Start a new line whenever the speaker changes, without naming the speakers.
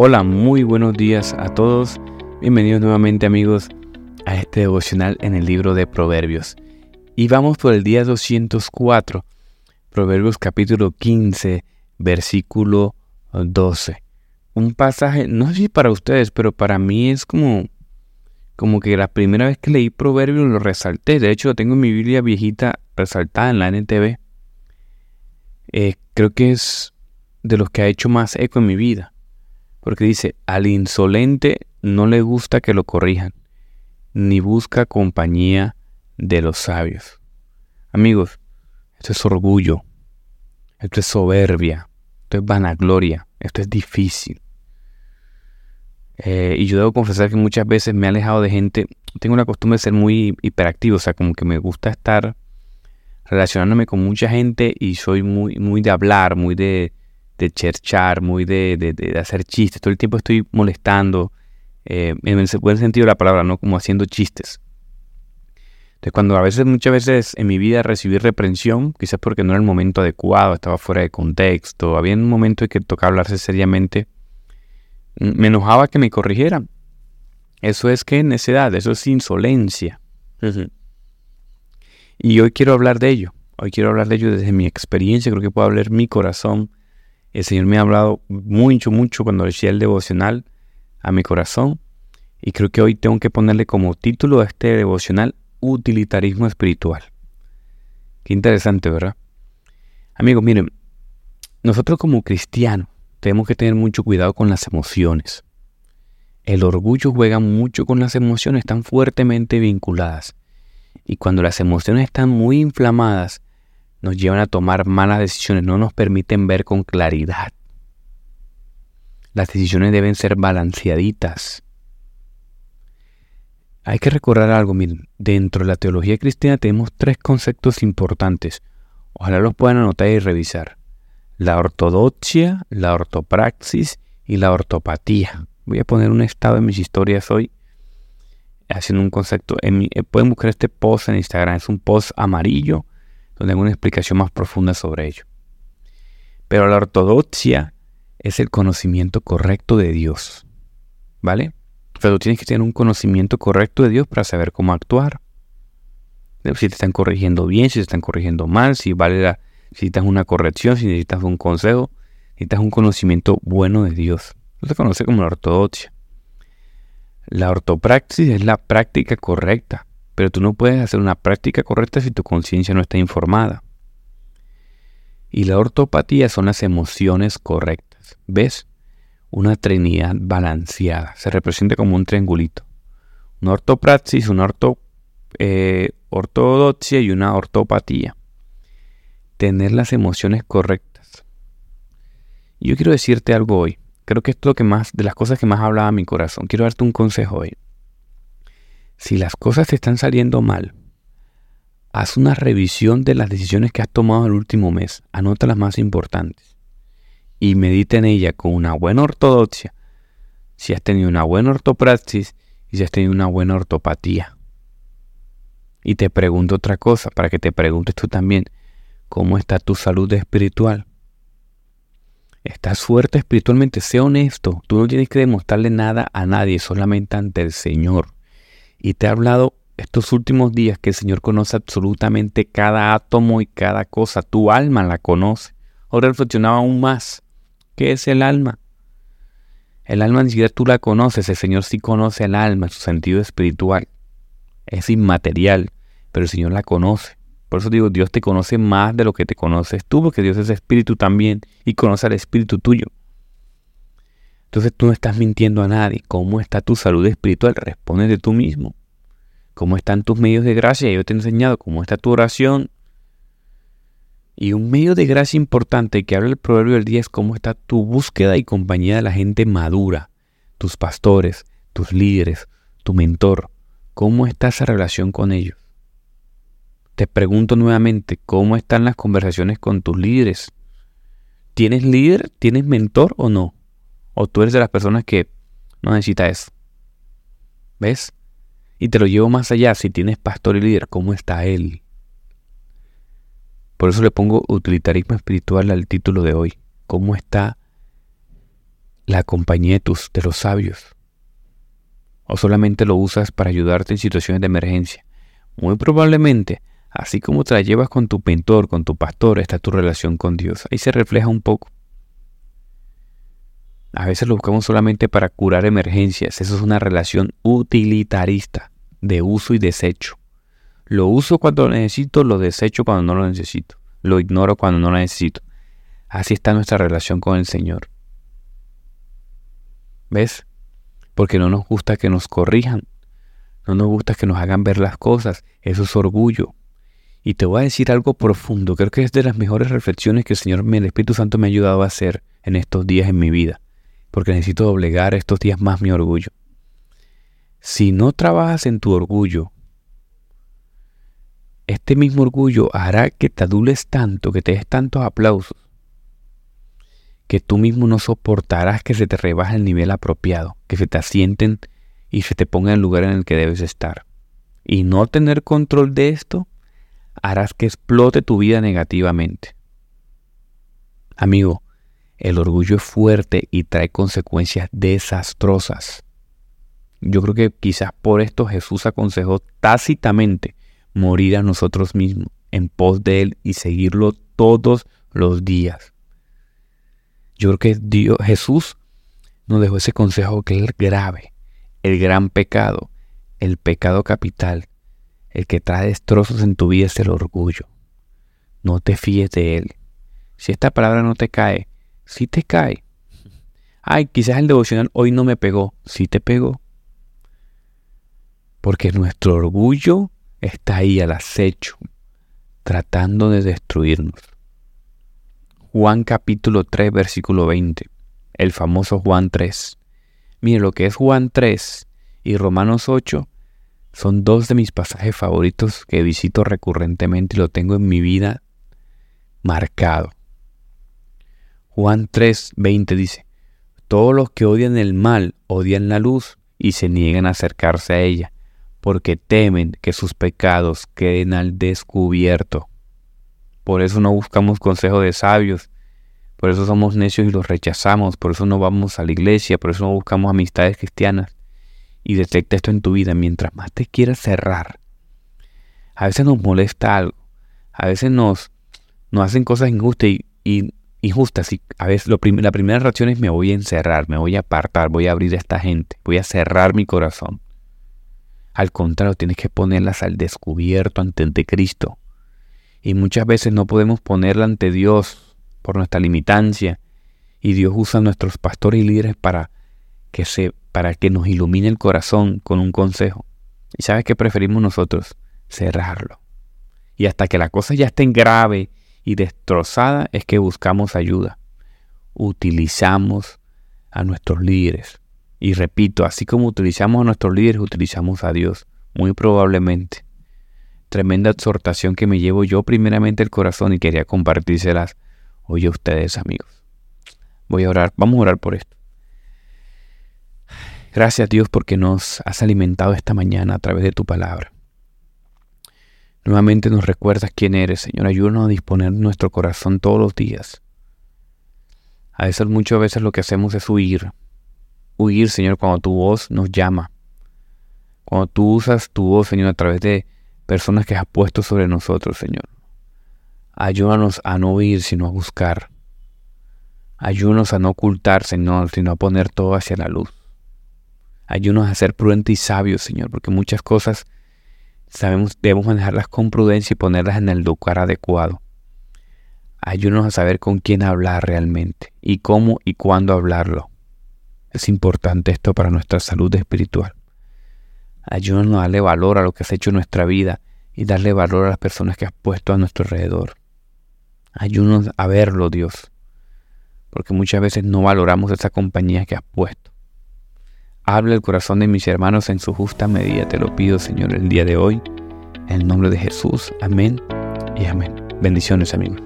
Hola, muy buenos días a todos. Bienvenidos nuevamente amigos a este devocional en el libro de Proverbios. Y vamos por el día 204, Proverbios capítulo 15, versículo 12. Un pasaje, no sé si para ustedes, pero para mí es como, como que la primera vez que leí Proverbios lo resalté. De hecho, lo tengo en mi Biblia viejita resaltada en la NTV. Eh, creo que es de los que ha hecho más eco en mi vida. Porque dice, al insolente no le gusta que lo corrijan, ni busca compañía de los sabios. Amigos, esto es orgullo, esto es soberbia, esto es vanagloria, esto es difícil. Eh, y yo debo confesar que muchas veces me he alejado de gente, tengo la costumbre de ser muy hiperactivo, o sea, como que me gusta estar relacionándome con mucha gente y soy muy, muy de hablar, muy de, de cherchar, muy de, de, hacer chistes. Todo el tiempo estoy molestando, eh, en el buen sentido de la palabra, ¿no? Como haciendo chistes. Entonces, cuando a veces, muchas veces en mi vida recibí reprensión, quizás porque no era el momento adecuado, estaba fuera de contexto, había un momento en que tocaba hablarse seriamente, me enojaba que me corrigieran. Eso es que necedad, eso es insolencia. Y hoy quiero hablar de ello. Hoy quiero hablar de ello desde mi experiencia. Creo que puedo hablar mi corazón el Señor me ha hablado mucho, mucho cuando decía el devocional a mi corazón. Y creo que hoy tengo que ponerle como título a este devocional utilitarismo espiritual. Qué interesante, ¿verdad? Amigos, miren, nosotros como cristianos tenemos que tener mucho cuidado con las emociones. El orgullo juega mucho con las emociones, están fuertemente vinculadas. Y cuando las emociones están muy inflamadas, nos llevan a tomar malas decisiones, no nos permiten ver con claridad. Las decisiones deben ser balanceaditas. Hay que recordar algo, miren, dentro de la teología cristiana tenemos tres conceptos importantes. Ojalá los puedan anotar y revisar. La ortodoxia, la ortopraxis y la ortopatía. Voy a poner un estado en mis historias hoy haciendo un concepto. Eh, pueden buscar este post en Instagram, es un post amarillo donde hay una explicación más profunda sobre ello. Pero la ortodoxia es el conocimiento correcto de Dios. ¿Vale? Pero tienes que tener un conocimiento correcto de Dios para saber cómo actuar. Si te están corrigiendo bien, si te están corrigiendo mal, si vale la, si necesitas una corrección, si necesitas un consejo, necesitas un conocimiento bueno de Dios. Eso se conoce como la ortodoxia. La ortopraxis es la práctica correcta pero tú no puedes hacer una práctica correcta si tu conciencia no está informada. Y la ortopatía son las emociones correctas. ¿Ves? Una trinidad balanceada. Se representa como un triangulito. Una ortopraxis, una orto, eh, ortodoxia y una ortopatía. Tener las emociones correctas. Yo quiero decirte algo hoy. Creo que esto es lo que más, de las cosas que más hablaba mi corazón. Quiero darte un consejo hoy. Si las cosas te están saliendo mal, haz una revisión de las decisiones que has tomado el último mes. Anota las más importantes. Y medita en ella con una buena ortodoxia. Si has tenido una buena ortopraxis y si has tenido una buena ortopatía. Y te pregunto otra cosa, para que te preguntes tú también, ¿cómo está tu salud espiritual? ¿Estás fuerte espiritualmente? Sé honesto. Tú no tienes que demostrarle nada a nadie, solamente ante el Señor. Y te he hablado estos últimos días que el Señor conoce absolutamente cada átomo y cada cosa. Tu alma la conoce. Ahora reflexionaba aún más. ¿Qué es el alma? El alma ni siquiera tú la conoces. El Señor sí conoce el alma su sentido espiritual. Es inmaterial, pero el Señor la conoce. Por eso digo, Dios te conoce más de lo que te conoces tú, porque Dios es espíritu también y conoce al espíritu tuyo. Entonces tú no estás mintiendo a nadie. ¿Cómo está tu salud espiritual? Responde de tú mismo. ¿Cómo están tus medios de gracia? Yo te he enseñado cómo está tu oración. Y un medio de gracia importante que habla el proverbio del día es cómo está tu búsqueda y compañía de la gente madura, tus pastores, tus líderes, tu mentor. ¿Cómo está esa relación con ellos? Te pregunto nuevamente, ¿cómo están las conversaciones con tus líderes? ¿Tienes líder? ¿Tienes mentor o no? O tú eres de las personas que no necesitas eso. ¿Ves? Y te lo llevo más allá. Si tienes pastor y líder, ¿cómo está él? Por eso le pongo utilitarismo espiritual al título de hoy. ¿Cómo está la compañía de, tus, de los sabios? ¿O solamente lo usas para ayudarte en situaciones de emergencia? Muy probablemente, así como te la llevas con tu mentor, con tu pastor, está tu relación con Dios. Ahí se refleja un poco. A veces lo buscamos solamente para curar emergencias. Eso es una relación utilitarista, de uso y desecho. Lo uso cuando lo necesito, lo desecho cuando no lo necesito. Lo ignoro cuando no lo necesito. Así está nuestra relación con el Señor. ¿Ves? Porque no nos gusta que nos corrijan. No nos gusta que nos hagan ver las cosas. Eso es orgullo. Y te voy a decir algo profundo. Creo que es de las mejores reflexiones que el Señor, el Espíritu Santo me ha ayudado a hacer en estos días en mi vida porque necesito doblegar estos días más mi orgullo. Si no trabajas en tu orgullo, este mismo orgullo hará que te adules tanto, que te des tantos aplausos, que tú mismo no soportarás que se te rebaje el nivel apropiado, que se te asienten y se te ponga en el lugar en el que debes estar. Y no tener control de esto harás que explote tu vida negativamente. Amigo, el orgullo es fuerte y trae consecuencias desastrosas. Yo creo que quizás por esto Jesús aconsejó tácitamente morir a nosotros mismos en pos de Él y seguirlo todos los días. Yo creo que Dios, Jesús nos dejó ese consejo que es grave, el gran pecado, el pecado capital, el que trae destrozos en tu vida es el orgullo. No te fíes de Él. Si esta palabra no te cae, si te cae. Ay, quizás el devocional hoy no me pegó. Si te pegó. Porque nuestro orgullo está ahí al acecho, tratando de destruirnos. Juan capítulo 3, versículo 20. El famoso Juan 3. Mire, lo que es Juan 3 y Romanos 8 son dos de mis pasajes favoritos que visito recurrentemente y lo tengo en mi vida marcado. Juan 3, 20 dice, Todos los que odian el mal odian la luz y se niegan a acercarse a ella, porque temen que sus pecados queden al descubierto. Por eso no buscamos consejo de sabios, por eso somos necios y los rechazamos, por eso no vamos a la iglesia, por eso no buscamos amistades cristianas. Y detecta esto en tu vida, mientras más te quieras cerrar. A veces nos molesta algo, a veces nos, nos hacen cosas injustas y injustas y a veces la primera reacción es me voy a encerrar, me voy a apartar, voy a abrir a esta gente, voy a cerrar mi corazón. Al contrario, tienes que ponerlas al descubierto ante Cristo. Y muchas veces no podemos ponerla ante Dios por nuestra limitancia. Y Dios usa a nuestros pastores y líderes para que, se, para que nos ilumine el corazón con un consejo. ¿Y sabes qué preferimos nosotros? Cerrarlo. Y hasta que la cosa ya esté grave y destrozada es que buscamos ayuda. Utilizamos a nuestros líderes. Y repito, así como utilizamos a nuestros líderes, utilizamos a Dios, muy probablemente. Tremenda exhortación que me llevo yo primeramente el corazón y quería compartírselas hoy a ustedes, amigos. Voy a orar, vamos a orar por esto. Gracias Dios porque nos has alimentado esta mañana a través de tu palabra. Nuevamente nos recuerdas quién eres, Señor. Ayúdanos a disponer nuestro corazón todos los días. A veces, muchas veces lo que hacemos es huir. Huir, Señor, cuando tu voz nos llama. Cuando tú usas tu voz, Señor, a través de personas que has puesto sobre nosotros, Señor. Ayúdanos a no huir, sino a buscar. Ayúdanos a no ocultar, Señor, sino a poner todo hacia la luz. Ayúdanos a ser prudentes y sabios, Señor, porque muchas cosas Sabemos, debemos manejarlas con prudencia y ponerlas en el lugar adecuado. Ayúdanos a saber con quién hablar realmente y cómo y cuándo hablarlo. Es importante esto para nuestra salud espiritual. Ayúdanos a darle valor a lo que has hecho en nuestra vida y darle valor a las personas que has puesto a nuestro alrededor. Ayúdanos a verlo, Dios, porque muchas veces no valoramos esa compañía que has puesto. Habla el corazón de mis hermanos en su justa medida, te lo pido Señor el día de hoy. En el nombre de Jesús, amén y amén. Bendiciones amigos.